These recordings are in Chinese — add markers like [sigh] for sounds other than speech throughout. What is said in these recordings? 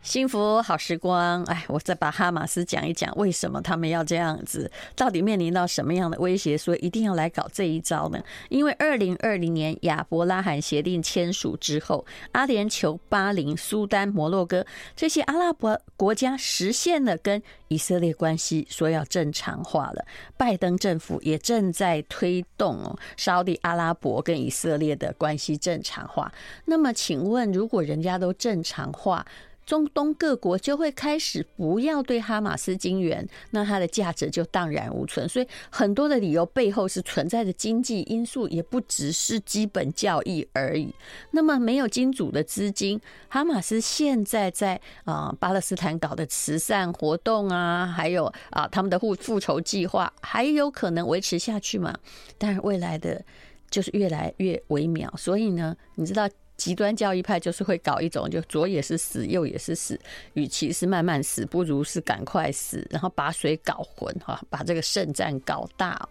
幸福好时光，哎，我再把哈马斯讲一讲，为什么他们要这样子？到底面临到什么样的威胁？所以一定要来搞这一招呢？因为二零二零年亚伯拉罕协定签署之后，阿联酋、巴林、苏丹、摩洛哥这些阿拉伯国家实现了跟以色列关系说要正常化了。拜登政府也正在推动哦，沙地阿拉伯跟以色列的关系正常化。那么，请问，如果人家都正常化，中东各国就会开始不要对哈马斯金援，那它的价值就荡然无存。所以很多的理由背后是存在的经济因素，也不只是基本教义而已。那么没有金主的资金，哈马斯现在在啊巴勒斯坦搞的慈善活动啊，还有啊他们的复复仇计划，还有可能维持下去吗？但是未来的就是越来越微妙。所以呢，你知道。极端教义派就是会搞一种，就左也是死，右也是死。与其是慢慢死，不如是赶快死，然后把水搞浑哈，把这个圣战搞大。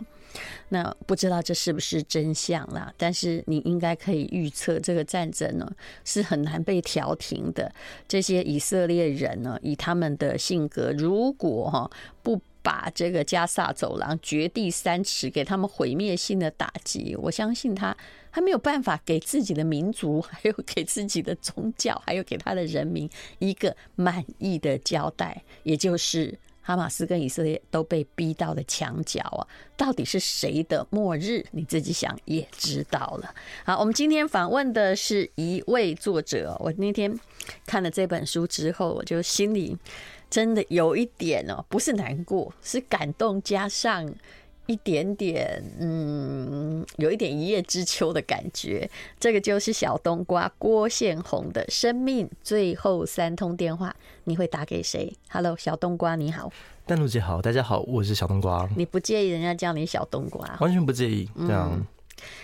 那不知道这是不是真相啦？但是你应该可以预测，这个战争呢是很难被调停的。这些以色列人呢，以他们的性格，如果哈不把这个加萨走廊掘地三尺，给他们毁灭性的打击，我相信他。他没有办法给自己的民族，还有给自己的宗教，还有给他的人民一个满意的交代，也就是哈马斯跟以色列都被逼到了墙角啊！到底是谁的末日？你自己想也知道了。好，我们今天访问的是一位作者。我那天看了这本书之后，我就心里真的有一点哦，不是难过，是感动，加上。一点点，嗯，有一点一叶知秋的感觉。这个就是小冬瓜郭宪鸿的生命最后三通电话，你会打给谁？Hello，小冬瓜，你好。淡如姐好，大家好，我是小冬瓜。你不介意人家叫你小冬瓜？完全不介意。这样。嗯、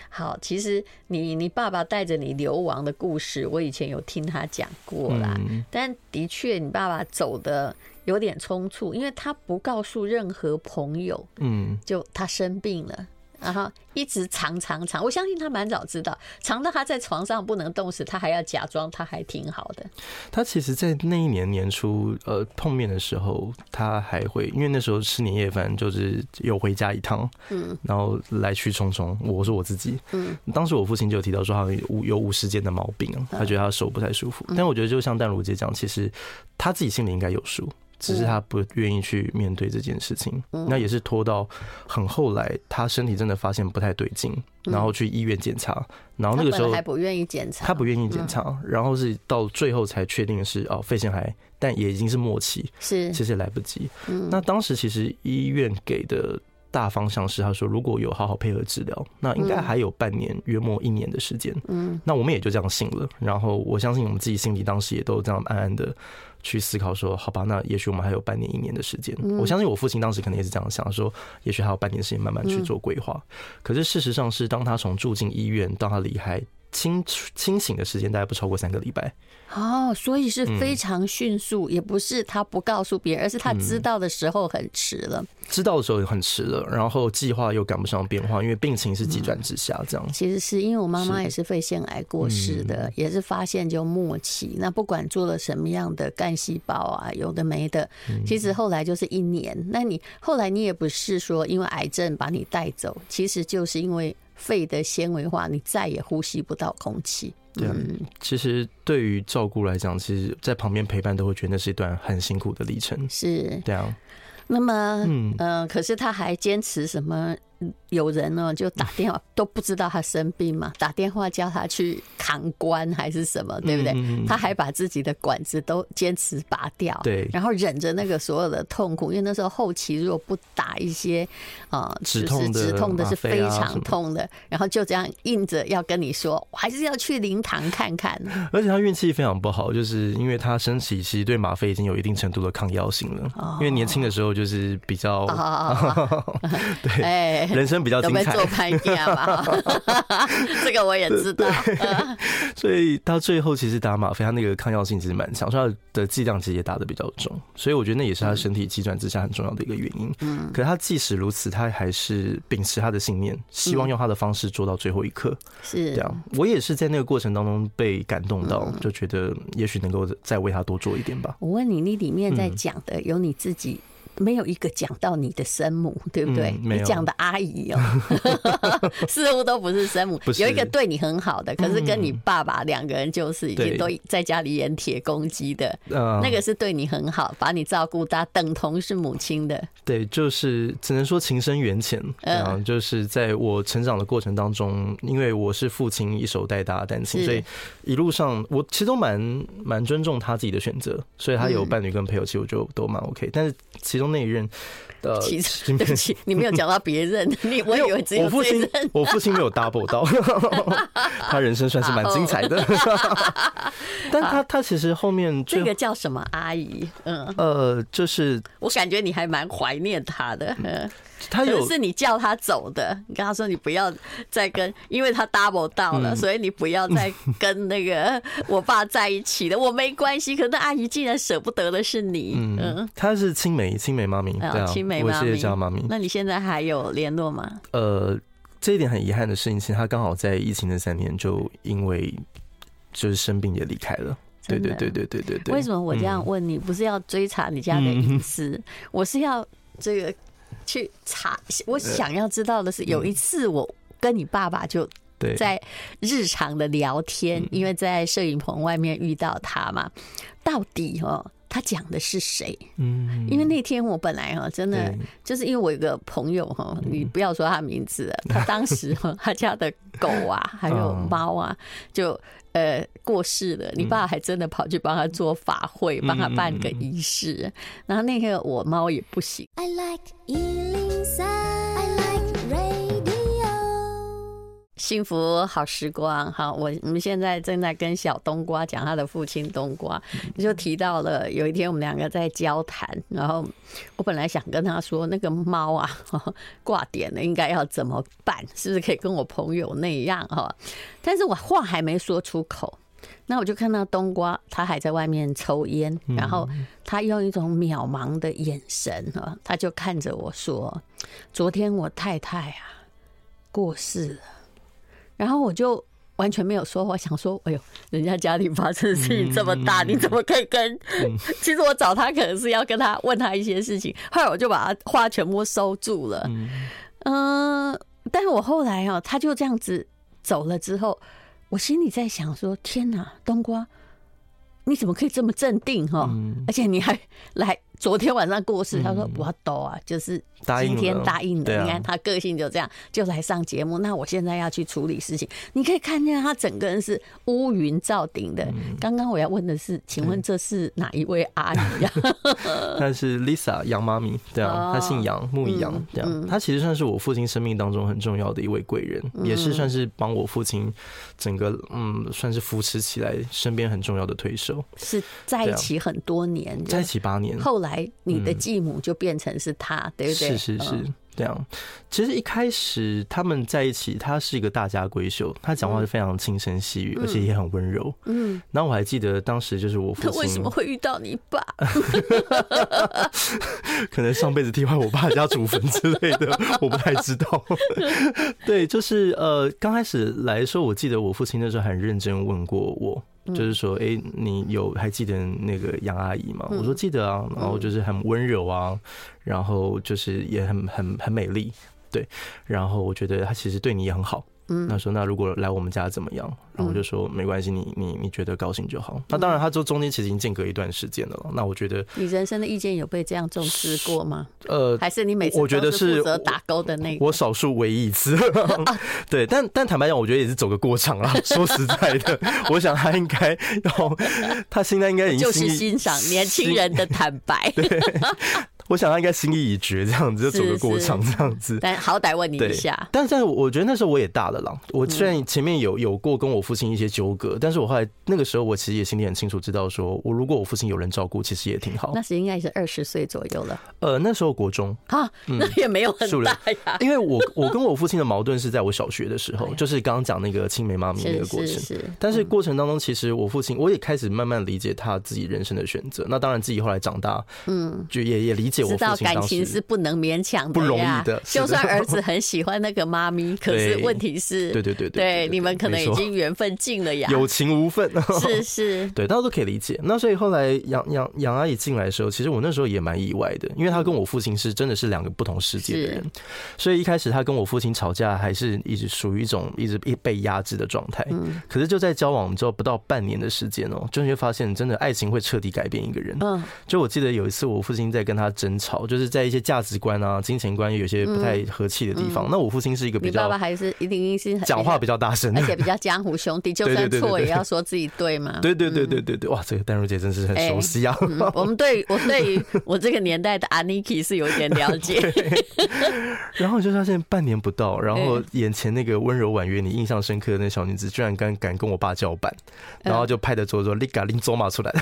好，其实你你爸爸带着你流亡的故事，我以前有听他讲过啦。嗯、但的确，你爸爸走的。有点匆促，因为他不告诉任何朋友，嗯，就他生病了。然后一直藏藏藏，我相信他蛮早知道，藏到他在床上不能动时，他还要假装他还挺好的。他其实，在那一年年初，呃，碰面的时候，他还会因为那时候吃年夜饭，就是有回家一趟，嗯，然后来去匆匆。我说我自己，嗯，当时我父亲就提到说，他有五有五十肩的毛病，他觉得他手不太舒服。但我觉得，就像淡如姐讲，其实他自己心里应该有数。只是他不愿意去面对这件事情，那也是拖到很后来，他身体真的发现不太对劲，然后去医院检查，然后那个时候还不愿意检查，他不愿意检查，然后是到最后才确定是哦肺腺癌，但也已经是末期，是其实也来不及。那当时其实医院给的大方向是，他说如果有好好配合治疗，那应该还有半年，约莫一年的时间。嗯，那我们也就这样信了。然后我相信我们自己心里当时也都这样暗暗的。去思考说，好吧，那也许我们还有半年、一年的时间。我相信我父亲当时可能也是这样想，说也许还有半年时间慢慢去做规划。可是事实上是，当他从住进医院到他离开。清清醒的时间大概不超过三个礼拜哦，所以是非常迅速，也不是他不告诉别人，而是他知道的时候很迟了。知道的时候很迟了，然后计划又赶不上变化，因为病情是急转直下，这样。其实是因为我妈妈也是肺腺癌过世的，也是发现就末期。那不管做了什么样的干细胞啊，有的没的，其实后来就是一年。那你后来你也不是说因为癌症把你带走，其实就是因为。肺的纤维化，你再也呼吸不到空气。对啊，其实对于照顾来讲，其实在旁边陪伴都会觉得那是一段很辛苦的历程。是，对啊。那么，嗯、呃，可是他还坚持什么？有人呢，就打电话都不知道他生病嘛，打电话叫他去扛棺还是什么，对不对？他还把自己的管子都坚持拔掉，对，然后忍着那个所有的痛苦，因为那时候后期如果不打一些啊止痛的，止痛的是非常痛的，然后就这样硬着要跟你说，我还是要去灵堂看看。而且他运气非常不好，就是因为他身体其实对吗啡已经有一定程度的抗药性了，因为年轻的时候就是比较 [laughs] 对，哎。人生比较精彩，做拍架嘛，[laughs] 这个我也知道。[laughs] 所以到最后，其实打吗啡，他那个抗药性其实蛮强，所以他的剂量其实也打的比较重。所以我觉得那也是他身体急转直下很重要的一个原因。嗯，可是他即使如此，他还是秉持他的信念，希望用他的方式做到最后一刻。是这样，我也是在那个过程当中被感动到，就觉得也许能够再为他多做一点吧。我问你，你里面在讲的有你自己？没有一个讲到你的生母，对不对？嗯、你讲的阿姨哦，[laughs] 似乎都不是生母。有一个对你很好的，可是跟你爸爸两个人就是已经都在家里演铁公鸡的。那个是对你很好，把你照顾大，等同是母亲的。对，就是只能说情深缘浅。嗯，就是在我成长的过程当中，因为我是父亲一手带大的单亲，所以一路上我其实都蛮蛮尊重他自己的选择。所以他有伴侣跟朋友，其实我就都蛮 OK。但是其中那一任，的，[laughs] 其实对不起，你没有讲到别人，[laughs] 你我以为只有我父亲，我父亲没有 double 到，[laughs] 他人生算是蛮精彩的，但他他其实后面这个叫什么阿姨？嗯，呃，就是我感觉你还蛮怀念他的，嗯。他有是你叫他走的，你跟他说你不要再跟，因为他 double 到了，所以你不要再跟那个我爸在一起了。我没关系，可是那阿姨竟然舍不得的是你。嗯，他是青梅，青梅妈咪，对啊，青梅妈咪，我叫妈咪。那你现在还有联络吗？呃，这一点很遗憾的事情是，他刚好在疫情的三年就因为就是生病也离开了。对对对对对对对。为什么我这样问你？不是要追查你家的隐私，[laughs] 我是要这个。去查，我想要知道的是，有一次我跟你爸爸就在日常的聊天，因为在摄影棚外面遇到他嘛，到底哦，他讲的是谁？嗯，因为那天我本来哈，真的就是因为我有个朋友哈，你不要说他名字，他当时哈，他家的狗啊，还有猫啊，就。呃，过世了，你爸还真的跑去帮他做法会，帮、嗯、他办个仪式。然后那个我猫也不行。I like 幸福好时光，哈，我我们现在正在跟小冬瓜讲他的父亲冬瓜，你就提到了有一天我们两个在交谈，然后我本来想跟他说那个猫啊 [laughs] 挂点了，应该要怎么办？是不是可以跟我朋友那样哈？但是我话还没说出口，那我就看到冬瓜他还在外面抽烟，然后他用一种渺茫的眼神哈，他就看着我说：“昨天我太太啊过世了。”然后我就完全没有说话，想说：“哎呦，人家家里发生的事情这么大，你怎么可以跟？” [laughs] 其实我找他可能是要跟他问他一些事情，后来我就把他话全部收住了。嗯，但是我后来哦，他就这样子走了之后，我心里在想说：“天哪，冬瓜，你怎么可以这么镇定？哈，而且你还来。”昨天晚上过世，他说我都啊，就是今天答应的。你看他个性就这样，就来上节目。那我现在要去处理事情，你可以看见他整个人是乌云罩顶的。刚刚我要问的是，请问这是哪一位阿姨啊？[laughs] 她是 Lisa 杨妈咪，对啊，她姓杨，木易杨，这样。她其实算是我父亲生命当中很重要的一位贵人，也是算是帮我父亲整个嗯，算是扶持起来身边很重要的推手。是在一起很多年，在一起八年，后来。你的继母就变成是他，嗯、对不对？是是是，这样。其实一开始他们在一起，他是一个大家闺秀，他讲话是非常轻声细语，嗯、而且也很温柔。嗯，然后我还记得当时就是我父亲，他为什么会遇到你爸？[laughs] 可能上辈子替换我爸家祖坟之类的，[laughs] 我不太知道。对，就是呃，刚开始来的时候，我记得我父亲那时候很认真问过我。就是说，哎，你有还记得那个杨阿姨吗？我说记得啊，然后就是很温柔啊，然后就是也很很很美丽，对，然后我觉得她其实对你也很好。嗯，那说那如果来我们家怎么样？然后我就说没关系，你你你觉得高兴就好。那当然，他就中间其实已经间隔一段时间了。那我觉得你人生的意见有被这样重视过吗？呃，还是你每次我觉得是负责打勾的那个？我少数唯一一次。[laughs] [laughs] 对，但但坦白讲，我觉得也是走个过场啦。说实在的，我想他应该要，他现在应该已经就是欣赏年轻人的坦白。[laughs] 对。我想他应该心意已决，这样子就走个过场，这样子。但好歹问你一下。但是我觉得那时候我也大了啦。我虽然前面有有过跟我父亲一些纠葛，但是我后来那个时候我其实也心里很清楚，知道说我如果我父亲有人照顾，其实也挺好。那时应该也是二十岁左右了。呃，那时候国中啊，那也没有很大呀。因为我 [laughs] 我跟我父亲的矛盾是在我小学的时候，就是刚刚讲那个青梅妈咪那个过程。但是过程当中，其实我父亲我也开始慢慢理解他自己人生的选择。那当然自己后来长大，嗯，就也也理解我父亲当时。是不能勉强的，不容易的。就算儿子 [laughs] 很喜欢那个妈咪，可是问题是，对对对对，你们可能已经缘分尽了呀，[laughs] 有情无分。是 [laughs] 是，对，大家都可以理解。那所以后来杨杨杨阿姨进来的时候，其实我那时候也蛮意外的，因为她跟我父亲是真的是两个不同世界的人。所以一开始她跟我父亲吵架，还是一直属于一种一直被压制的状态。可是就在交往之后不到半年的时间哦，就会发现真的爱情会彻底改变一个人。嗯，就我记得有一次我父亲在跟他争吵，就是在。一些价值观啊、金钱观有些不太和气的地方。那我父亲是一个比较，你爸爸还是一定是讲话比较大声，而且比较江湖兄弟，[laughs] 就算错也要说自己对嘛。对对对对对对，哇，这个淡如姐真是很熟悉啊。我们对我对于 [laughs] 我这个年代的 Aniki 是有点了解。然后就发现半年不到，然后眼前那个温柔婉约、你印象深刻的那小女子，居然敢敢跟我爸叫板，然后就拍着桌说：“你赶紧走马出来。”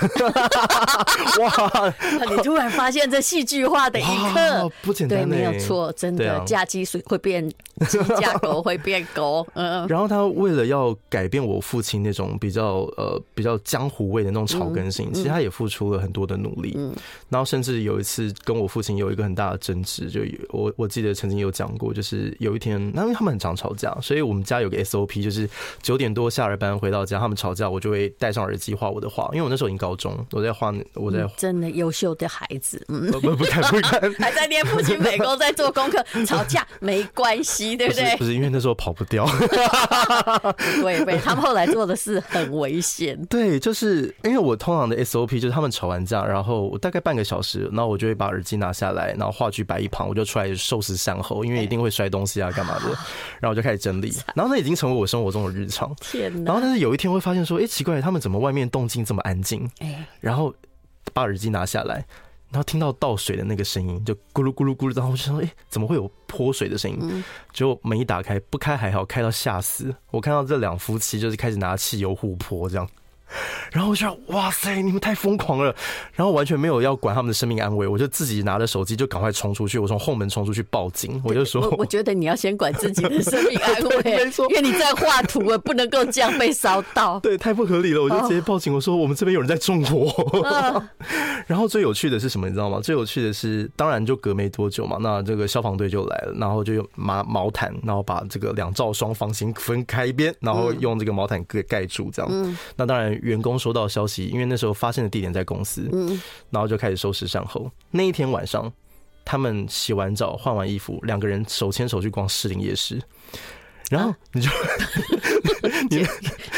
[laughs] 哇！你突然发现这戏剧化的一刻。哦，不简单，对，没有错，真的，嫁鸡随会变鸡，嫁狗会变狗。[laughs] 嗯，然后他为了要改变我父亲那种比较呃比较江湖味的那种草根性，其实他也付出了很多的努力。嗯，然后甚至有一次跟我父亲有一个很大的争执，就我我记得曾经有讲过，就是有一天，那因为他们很常吵架，所以我们家有个 SOP，就是九点多下了班回到家，他们吵架，我就会戴上耳机画我的画，因为我那时候已经高中，我在画，我在真的优秀的孩子，嗯，不不不看不看。还在念父亲美工，在做功课，吵架没关系，对不对？不是因为那时候跑不掉。[laughs] 对对，他们后来做的事很危险。对，就是因为我通常的 SOP 就是他们吵完架，然后我大概半个小时，然后我就会把耳机拿下来，然后话剧摆一旁，我就出来收拾善后，因为一定会摔东西啊，干嘛的。[laughs] 然后我就开始整理，然后那已经成为我生活中的日常。天哪！然后但是有一天会发现说，哎，奇怪，他们怎么外面动静这么安静？哎，然后把耳机拿下来。然后听到倒水的那个声音，就咕噜咕噜咕噜，然后我就想说，哎，怎么会有泼水的声音？结果门一打开，不开还好，开到吓死！我看到这两夫妻就是开始拿汽油互泼这样。[laughs] 然后我就说哇塞，你们太疯狂了！然后完全没有要管他们的生命安危，我就自己拿着手机就赶快冲出去，我从后门冲出去报警。我就说，我，我觉得你要先管自己的生命安危，[laughs] 没错，因为你在画图啊，不能够这样被烧到。[laughs] 对，太不合理了，我就直接报警。我说我们这边有人在纵火。然后最有趣的是什么，你知道吗？最有趣的是，当然就隔没多久嘛，那这个消防队就来了，然后就用毛毛毯，然后把这个两罩双方形分开一边，然后用这个毛毯给盖住，这样。那当然。员工收到消息，因为那时候发生的地点在公司，嗯，然后就开始收拾善后。那一天晚上，他们洗完澡、换完衣服，两个人手牵手去逛士林夜市，然后你就，啊、你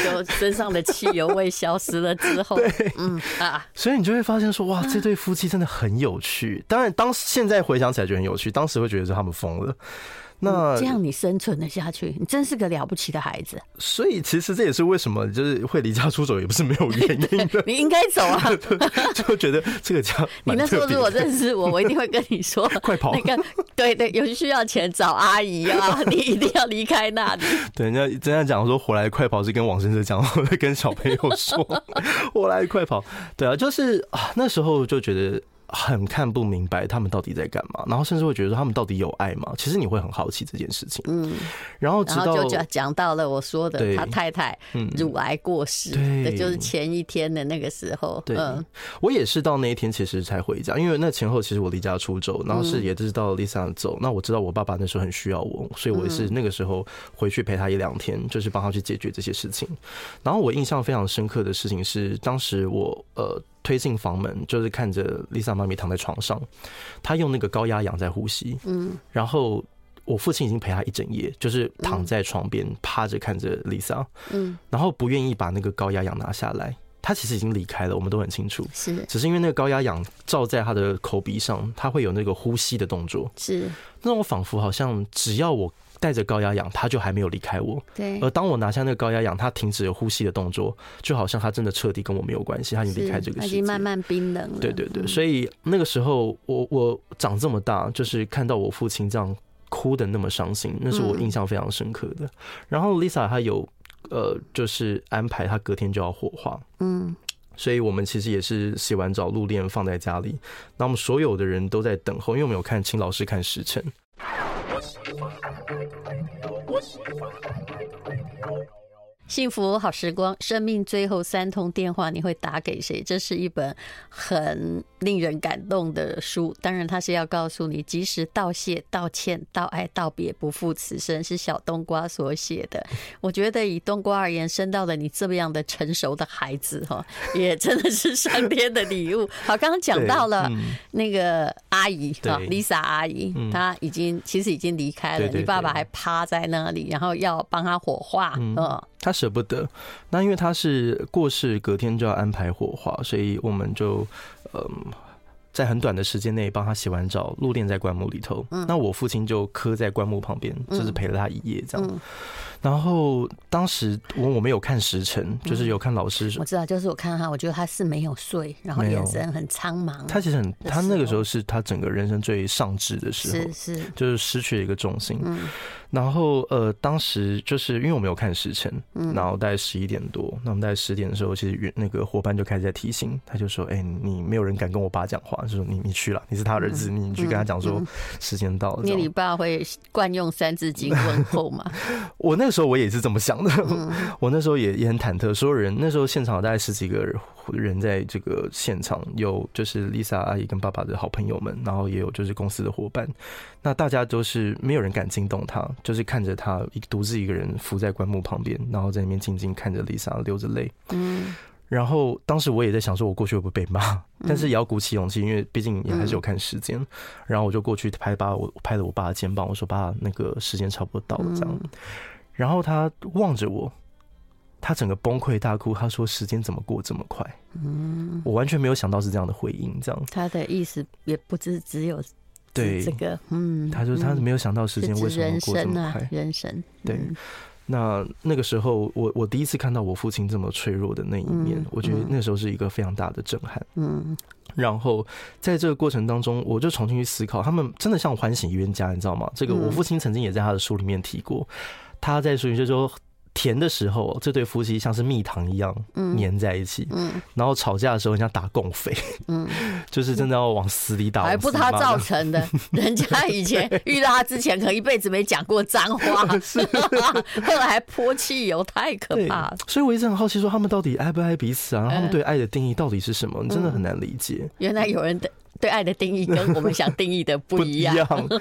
就 [laughs] 身上的汽油味消失了之后，对，嗯啊，所以你就会发现说，哇，这对夫妻真的很有趣。当然，当现在回想起来就很有趣，当时会觉得是他们疯了。那这样你生存了下去，你真是个了不起的孩子。所以其实这也是为什么就是会离家出走，也不是没有原因的。[laughs] 你应该走啊，[laughs] 就觉得这个家。你那时候如果认识我，我一定会跟你说，快跑。那个对对，有需要钱找阿姨啊，你一定要离开那里。对，人家真的讲说回来快快跑是跟王先生讲，我会跟小朋友说我来快跑。对啊，就是啊，那时候就觉得。很看不明白他们到底在干嘛，然后甚至会觉得说他们到底有爱吗？其实你会很好奇这件事情。嗯，然后直到就讲到了我说的他太太乳癌过世，对，就是前一天的那个时候。对，我也是到那一天其实才回家，因为那前后其实我离家出走，然后是也知道 Lisa 走。那我知道我爸爸那时候很需要我，所以我也是那个时候回去陪他一两天，就是帮他去解决这些事情。然后我印象非常深刻的事情是，当时我呃。推进房门，就是看着丽莎妈咪躺在床上，她用那个高压氧在呼吸。嗯，然后我父亲已经陪他一整夜，就是躺在床边趴着看着 Lisa，嗯，然后不愿意把那个高压氧拿下来。他其实已经离开了，我们都很清楚，是，只是因为那个高压氧照在他的口鼻上，他会有那个呼吸的动作，是，那我仿佛好像只要我带着高压氧，他就还没有离开我，对，而当我拿下那个高压氧，他停止了呼吸的动作，就好像他真的彻底跟我没有关系，他已经离开这个世界，他已经慢慢冰冷了，对对对，所以那个时候我我长这么大，就是看到我父亲这样哭的那么伤心，那是我印象非常深刻的。然后 Lisa 她有。呃，就是安排她隔天就要火化，嗯，所以我们其实也是洗完澡入殓放在家里，那我们所有的人都在等候，因为我们有看请老师看时辰。我喜欢。幸福好时光，生命最后三通电话，你会打给谁？这是一本很令人感动的书。当然，它是要告诉你，及时道谢、道歉、道爱、道别，不负此生，是小冬瓜所写的。[laughs] 我觉得以冬瓜而言，生到了你这么样的成熟的孩子，[laughs] 哈，也真的是上天的礼物。好，刚刚讲到了那个阿姨，哈，Lisa 阿姨，她已经其实已经离开了，你爸爸还趴在那里，然后要帮她火化，嗯。他舍不得，那因为他是过世隔天就要安排火化，所以我们就嗯，在很短的时间内帮他洗完澡，入殓在棺木里头。那我父亲就磕在棺木旁边，就是陪了他一夜这样。然后当时我我没有看时辰，就是有看老师说、嗯，我知道，就是我看到他，我觉得他是没有睡，然后眼神很苍茫。他其实很，他那个时候是他整个人生最上智的时候，是是，就是失去了一个重心。嗯。然后呃，当时就是因为我没有看时辰，然后大概十一点多，那我们大概十点的时候，其实那个伙伴就开始在提醒，他就说：“哎，你没有人敢跟我爸讲话，就说你你去了，你是他儿子，你去跟他讲说时间到了。”你你爸会惯用三字经问候吗？[laughs] 我那个时候我也是这么想的，我那时候也也很忐忑，所有人那时候现场大概十几个人在这个现场，有就是 Lisa 阿姨跟爸爸的好朋友们，然后也有就是公司的伙伴，那大家都是没有人敢惊动他。就是看着他一独自一个人伏在棺木旁边，然后在那边静静看着丽莎流着泪。嗯，然后当时我也在想，说我过去会不会被骂？[laughs] 但是也要鼓起勇气，因为毕竟也还是有看时间。然后我就过去拍爸，我拍了我爸的肩膀，我说：“爸，那个时间差不多到了。”这样。然后他望着我，他整个崩溃大哭，他说：“时间怎么过这么快？”嗯，我完全没有想到是这样的回应。这样，他的意思也不只只有。对这个，嗯，他说他没有想到时间为什么过这么快，人生，对。那那个时候，我我第一次看到我父亲这么脆弱的那一面，我觉得那时候是一个非常大的震撼。嗯，然后在这个过程当中，我就重新去思考，他们真的像欢喜冤家，你知道吗？这个我父亲曾经也在他的书里面提过，他在书里就说。甜的时候，这对夫妻像是蜜糖一样粘在一起，嗯，然后吵架的时候，像打共匪，嗯，[laughs] 就是真的要往死里打，还不是他造成的，[laughs] 人家以前遇到他之前，可能一辈子没讲过脏话，[laughs] 是，后来还泼汽油，太可怕了。所以我一直很好奇，说他们到底爱不爱彼此啊？他们对爱的定义到底是什么？你真的很难理解。原来有人的。对爱的定义跟我们想定义的不一样。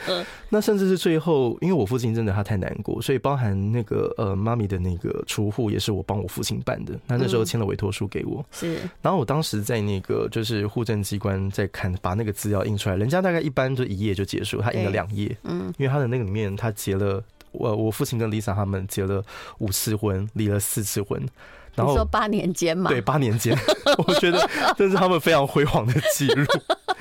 [laughs] 那甚至是最后，因为我父亲真的他太难过，所以包含那个呃妈咪的那个除户也是我帮我父亲办的。那那时候签了委托书给我。是。然后我当时在那个就是户政机关在看，把那个资料印出来。人家大概一般就一页就结束，他印了两页。嗯。因为他的那个里面，他结了我我父亲跟 Lisa 他们结了五次婚，离了四次婚。然后说八年间嘛？对，八年间，我觉得这是他们非常辉煌的记录。[laughs]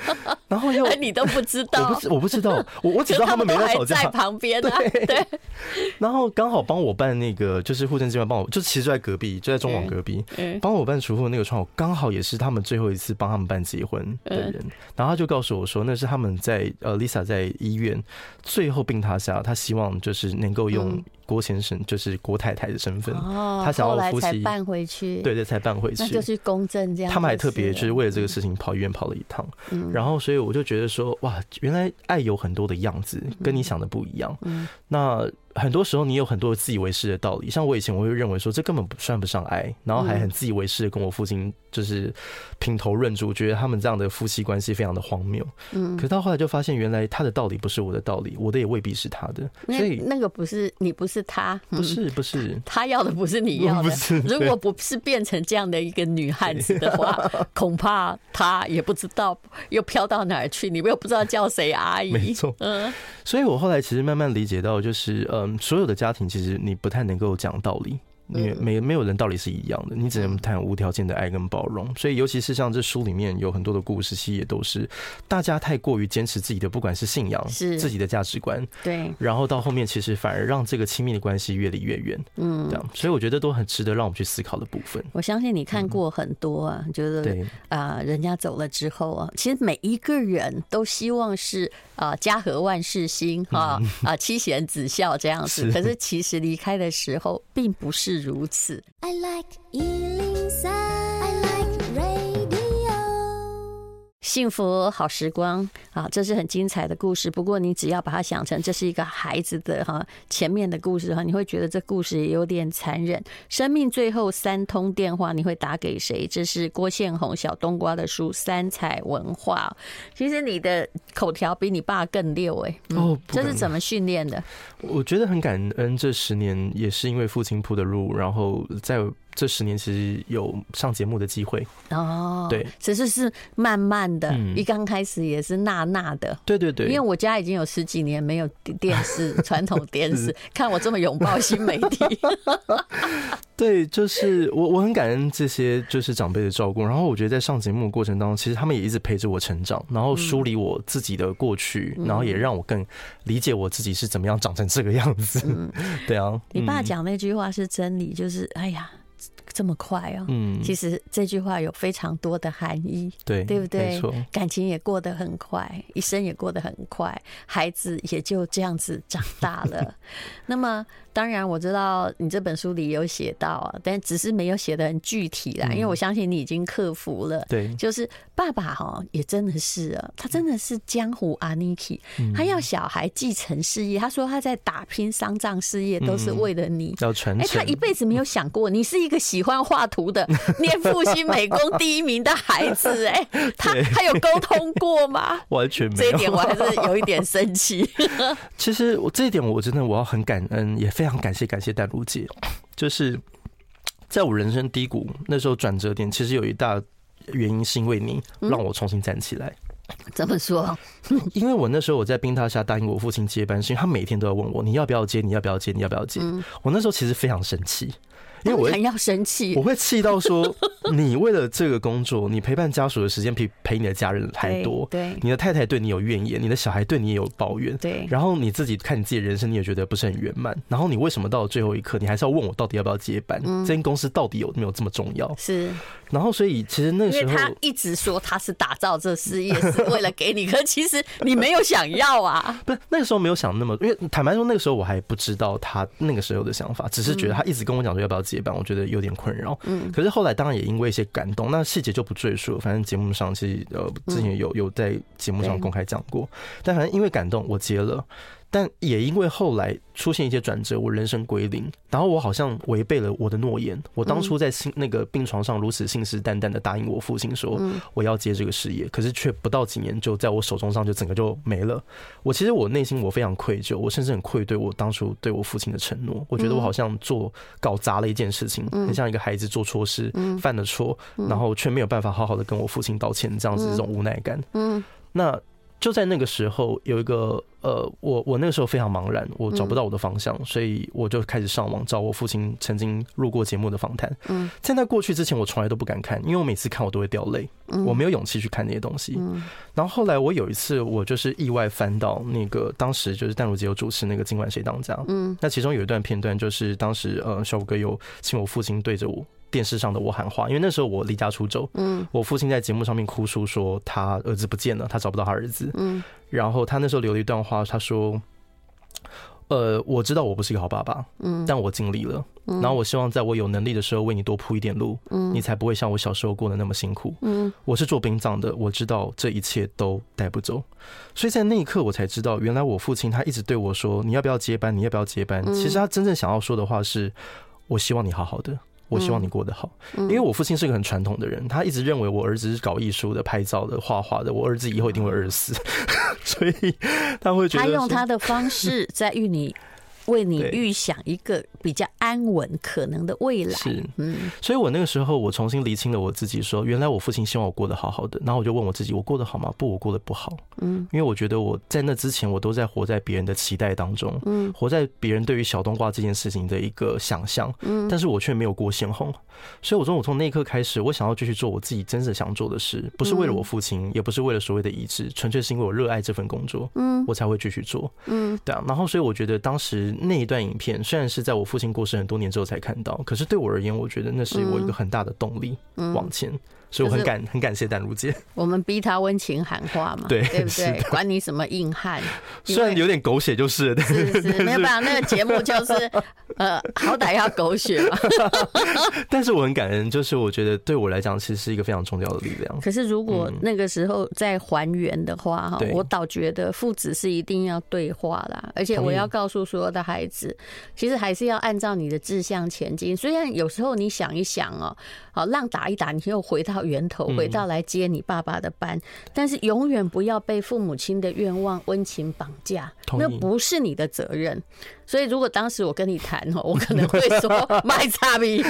然后又，你都不知道，我不，我不知道，我我只知道他们没在吵架，在旁边啊。对。[laughs] 然后刚好帮我办那个，就是户政机关帮我，就其实就在隔壁，就在中网隔壁，帮我办除户那个窗口，刚好也是他们最后一次帮他们办结婚的人。然后他就告诉我说，那是他们在呃，Lisa 在医院最后病榻下，他希望就是能够用郭先生，就是郭太太的身份，哦他想要夫妻办回去，对对，才办回去，那就是公证这样。他们还特别就是为了这个事情跑医院跑了一趟，嗯然后所以我就觉得说，哇，原来爱有很多的样子，跟你想的不一样。那很多时候你有很多自以为是的道理，像我以前我会认为说这根本不算不上爱，然后还很自以为是的跟我父亲就是评头论足，觉得他们这样的夫妻关系非常的荒谬。嗯，可是到后来就发现，原来他的道理不是我的道理，我的也未必是他的。所以那个不是你不是他，不是不是他要的不是你要的。如果不是变成这样的一个女汉子的话，[laughs] 恐怕他也不知道又飘到哪儿去，你又不知道叫谁阿姨。没错，嗯，所以我后来其实慢慢理解到，就是嗯，所有的家庭其实你不太能够讲道理。因为没没有人道理是一样的，你只能谈无条件的爱跟包容。所以，尤其是像这书里面有很多的故事，其实也都是大家太过于坚持自己的，不管是信仰、是自己的价值观，对，然后到后面其实反而让这个亲密的关系越离越远。嗯，这样，所以我觉得都很值得让我们去思考的部分。我相信你看过很多啊，觉得对啊，人家走了之后啊，其实每一个人都希望是啊家和万事兴哈啊妻贤子孝这样子，[laughs] 可是其实离开的时候并不是。如此。I like 幸福好时光啊，这是很精彩的故事。不过你只要把它想成这是一个孩子的哈前面的故事哈，你会觉得这故事也有点残忍。生命最后三通电话，你会打给谁？这是郭宪宏小冬瓜的书，三彩文化。其实你的口条比你爸更溜哎、欸。哦，这是怎么训练的？我觉得很感恩，这十年也是因为父亲铺的路，然后在。这十年其实有上节目的机会。哦，对，只是是慢慢的，一刚开始也是那那的，对对对，因为我家已经有十几年没有电视，[laughs] 传统电视，看我这么拥抱新媒体，[laughs] 对，就是我我很感恩这些就是长辈的照顾，然后我觉得在上节目的过程当中，其实他们也一直陪着我成长，然后梳理我自己的过去，然后也让我更理解我自己是怎么样长成这个样子，嗯，[laughs] 对啊，你爸讲那句话是真理，就是哎呀。这么快哦，嗯，其实这句话有非常多的含义，对，对不对？感情也过得很快，一生也过得很快，孩子也就这样子长大了。[laughs] 那么。当然我知道你这本书里有写到啊，但只是没有写的很具体啦。因为我相信你已经克服了。对，就是爸爸哈也真的是啊，他真的是江湖阿尼基，他要小孩继承事业。他说他在打拼丧葬事业都是为了你，要传承。哎，他一辈子没有想过你是一个喜欢画图的，[laughs] 念复兴美工第一名的孩子。哎，他他有沟通过吗？[laughs] 完全没有。这一点我还是有一点生气。[laughs] 其实我这一点我真的我要很感恩，也非。常感谢感谢淡如姐，就是在我人生低谷那时候转折点，其实有一大原因是因为你让我重新站起来。怎么说？因为我那时候我在冰榻下答应我父亲接班，是因为他每天都要问我，你要不要接，你要不要接，你要不要接。我那时候其实非常生气。因为我很要生气，我会气到说，[laughs] 你为了这个工作，你陪伴家属的时间比陪你的家人还多。对，你的太太对你有怨言，你的小孩对你也有抱怨。对，然后你自己看你自己的人生，你也觉得不是很圆满。然后你为什么到了最后一刻，你还是要问我到底要不要接班？这间公司到底有没有这么重要？是。然后，所以其实那时候，因为他一直说他是打造这事业是为了给你，可其实你没有想要啊。[laughs] 不是那个时候没有想那么，因为坦白说那个时候我还不知道他那个时候的想法，只是觉得他一直跟我讲说要不要接班，我觉得有点困扰。嗯。可是后来当然也因为一些感动，那细节就不赘述了。反正节目上其实呃之前有有在节目上公开讲过，但反正因为感动我接了。但也因为后来出现一些转折，我人生归零，然后我好像违背了我的诺言。我当初在信那个病床上如此信誓旦旦的答应我父亲说我要接这个事业，可是却不到几年就在我手中上就整个就没了。我其实我内心我非常愧疚，我甚至很愧对我当初对我父亲的承诺。我觉得我好像做搞砸了一件事情，很像一个孩子做错事犯了错，然后却没有办法好好的跟我父亲道歉，这样子这种无奈感。嗯，那。就在那个时候，有一个呃，我我那个时候非常茫然，我找不到我的方向，所以我就开始上网找我父亲曾经录过节目的访谈。嗯，在那过去之前，我从来都不敢看，因为我每次看我都会掉泪，我没有勇气去看那些东西。然后后来我有一次，我就是意外翻到那个当时就是淡如姐有主持那个今晚谁当家，嗯，那其中有一段片段就是当时呃，小五哥有请我父亲对着我。电视上的我喊话，因为那时候我离家出走，嗯，我父亲在节目上面哭诉说他儿子不见了，他找不到他儿子，嗯，然后他那时候留了一段话，他说，呃，我知道我不是一个好爸爸，嗯，但我尽力了，嗯，然后我希望在我有能力的时候为你多铺一点路，嗯，你才不会像我小时候过得那么辛苦，嗯，我是做殡葬的，我知道这一切都带不走，所以在那一刻我才知道，原来我父亲他一直对我说，你要不要接班，你要不要接班，其实他真正想要说的话是，我希望你好好的。我希望你过得好，因为我父亲是个很传统的人，他一直认为我儿子是搞艺术的、拍照的、画画的，我儿子以后一定会饿死，[laughs] 所以他会觉得他用他的方式在与你。为你预想一个比较安稳可能的未来。是，嗯，所以我那个时候我重新厘清了我自己，说原来我父亲希望我过得好好的。然后我就问我自己，我过得好吗？不，我过得不好。嗯，因为我觉得我在那之前，我都在活在别人的期待当中，嗯，活在别人对于小冬瓜这件事情的一个想象，嗯，但是我却没有过鲜红。所以我说我从那一刻开始，我想要继续做我自己真正想做的事，不是为了我父亲，也不是为了所谓的遗志，纯粹是因为我热爱这份工作，嗯，我才会继续做，嗯，对啊。然后，所以我觉得当时那一段影片，虽然是在我父亲过世很多年之后才看到，可是对我而言，我觉得那是我一个很大的动力，往前。所以我很感很感谢淡如姐，我们逼他温情喊话嘛，对对不对？管你什么硬汉，[laughs] 虽然有点狗血就是，是是没有办法，那个节目就是 [laughs] 呃，好歹要狗血嘛。[laughs] 但是我很感恩，就是我觉得对我来讲，其实是一个非常重要的力量。可是如果那个时候再还原的话，哈，我倒觉得父子是一定要对话啦，而且我要告诉所有的孩子，其实还是要按照你的志向前进。虽然有时候你想一想哦，好浪打一打，你又回到。源头回到来接你爸爸的班，但是永远不要被父母亲的愿望温情绑架，那不是你的责任。所以，如果当时我跟你谈哦，我可能会说 [laughs] 卖差别。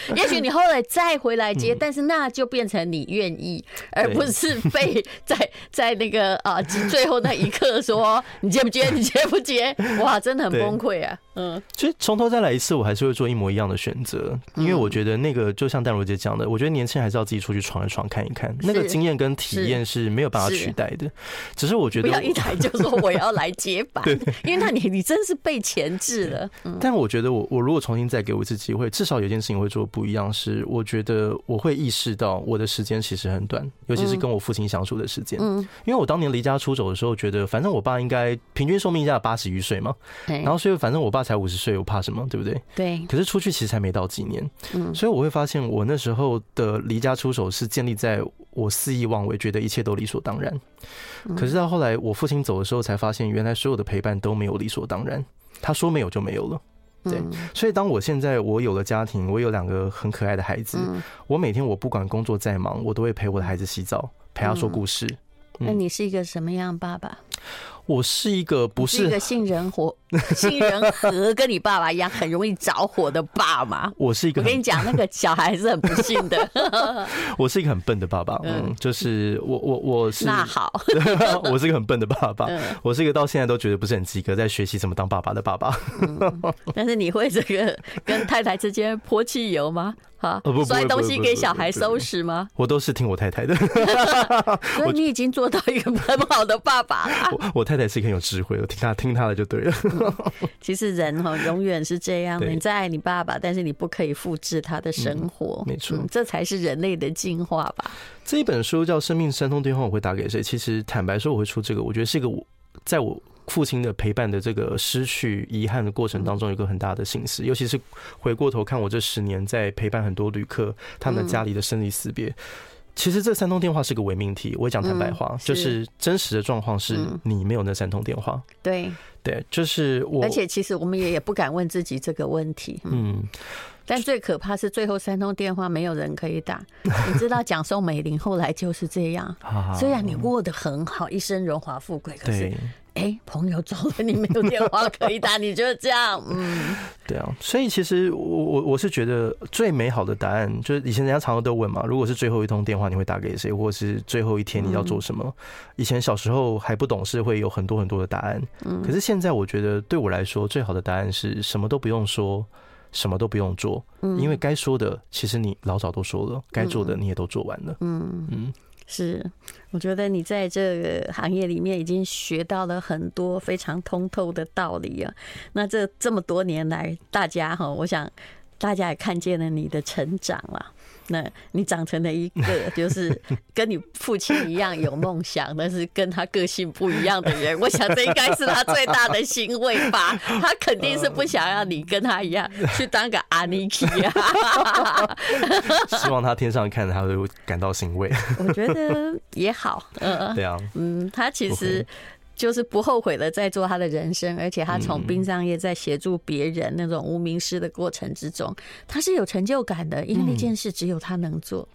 [laughs] 也许你后来再回来接，但是那就变成你愿意，而不是被 [laughs] 在在那个啊最后那一刻说 [laughs] 你接不接，你接不接？哇，真的很崩溃啊！嗯，其实从头再来一次，我还是会做一模一样的选择，因为我觉得那个就像淡如姐讲的，我觉得年轻人还是要自己出去闯一闯看一看，那个经验跟体验是没有办法取代的。只是我觉得不要一来就说我要来接吧，因为那你你真是被钳制了。但我觉得我我如果重新再给我一次机会，至少有件事情会做不一样，是我觉得我会意识到我的时间其实很短，尤其是跟我父亲相处的时间。嗯，因为我当年离家出走的时候，觉得反正我爸应该平均寿命在八十余岁嘛，然后所以反正我爸才五十岁，我怕什么，对不对？对。可是出去其实才没到几年，嗯，所以我会发现我那时候的离家出走是建立在我肆意妄为，觉得一切都理所当然。可是到后来我父亲走的时候，才发现原来所有的陪伴都没有理所当然。他说没有就没有了。对，所以当我现在我有了家庭，我有两个很可爱的孩子，我每天我不管工作再忙，我都会陪我的孩子洗澡，陪他说故事。那你是一个什么样爸爸？我是一个不是，是一个杏仁火，杏仁核跟你爸爸一样很容易着火的爸妈。我是一个，我跟你讲，那个小孩是很不幸的。[laughs] 我是一个很笨的爸爸，嗯，就是我我我是那好，[laughs] 我是一个很笨的爸爸，我是一个到现在都觉得不是很及格，在学习怎么当爸爸的爸爸。但是你会这个跟太太之间泼汽油吗？啊，摔东西给小孩收拾吗？我都是听我太太的，[laughs] 所以你已经做到一个很好的爸爸了。我我太太是一个很有智慧的，听他听他的就对了。其实人哈永远是这样的，你再爱你爸爸，但是你不可以复制他的生活，没错，这才是人类的进化吧。这一本书叫《生命三通电话》，我会打给谁？其实坦白说，我会出这个，我觉得是一个我在我。父亲的陪伴的这个失去遗憾的过程当中，有一个很大的心思，尤其是回过头看我这十年在陪伴很多旅客他们家里的生离死别，其实这三通电话是个伪命题。我也讲坦白话，就是真实的状况是你没有那三通电话。对对，就是我。而且其实我们也也不敢问自己这个问题。嗯，但最可怕是最后三通电话没有人可以打。你知道蒋宋美龄后来就是这样，[laughs] 虽然你过得很好，一生荣华富贵，可是。哎、欸，朋友走了，你没有电话可以打，你就这样，嗯，[laughs] 对啊，所以其实我我我是觉得最美好的答案，就是以前人家常常都问嘛，如果是最后一通电话，你会打给谁，或是最后一天你要做什么？嗯、以前小时候还不懂事，会有很多很多的答案，嗯，可是现在我觉得对我来说，最好的答案是什么都不用说，什么都不用做，嗯，因为该说的其实你老早都说了，该做的你也都做完了，嗯嗯。是，我觉得你在这个行业里面已经学到了很多非常通透的道理啊。那这这么多年来，大家哈，我想大家也看见了你的成长了。那你长成了一个就是 [laughs] 跟你父亲一样有梦想，但是跟他个性不一样的人，[laughs] 我想这应该是他最大的欣慰吧。[laughs] 他肯定是不想让你跟他一样去当个阿尼基啊。希望他天上看他会感到欣慰。我觉得也好，嗯，对啊，嗯，他其实。就是不后悔的在做他的人生，而且他从殡葬业在协助别人那种无名尸的过程之中，他是有成就感的，因为那件事只有他能做。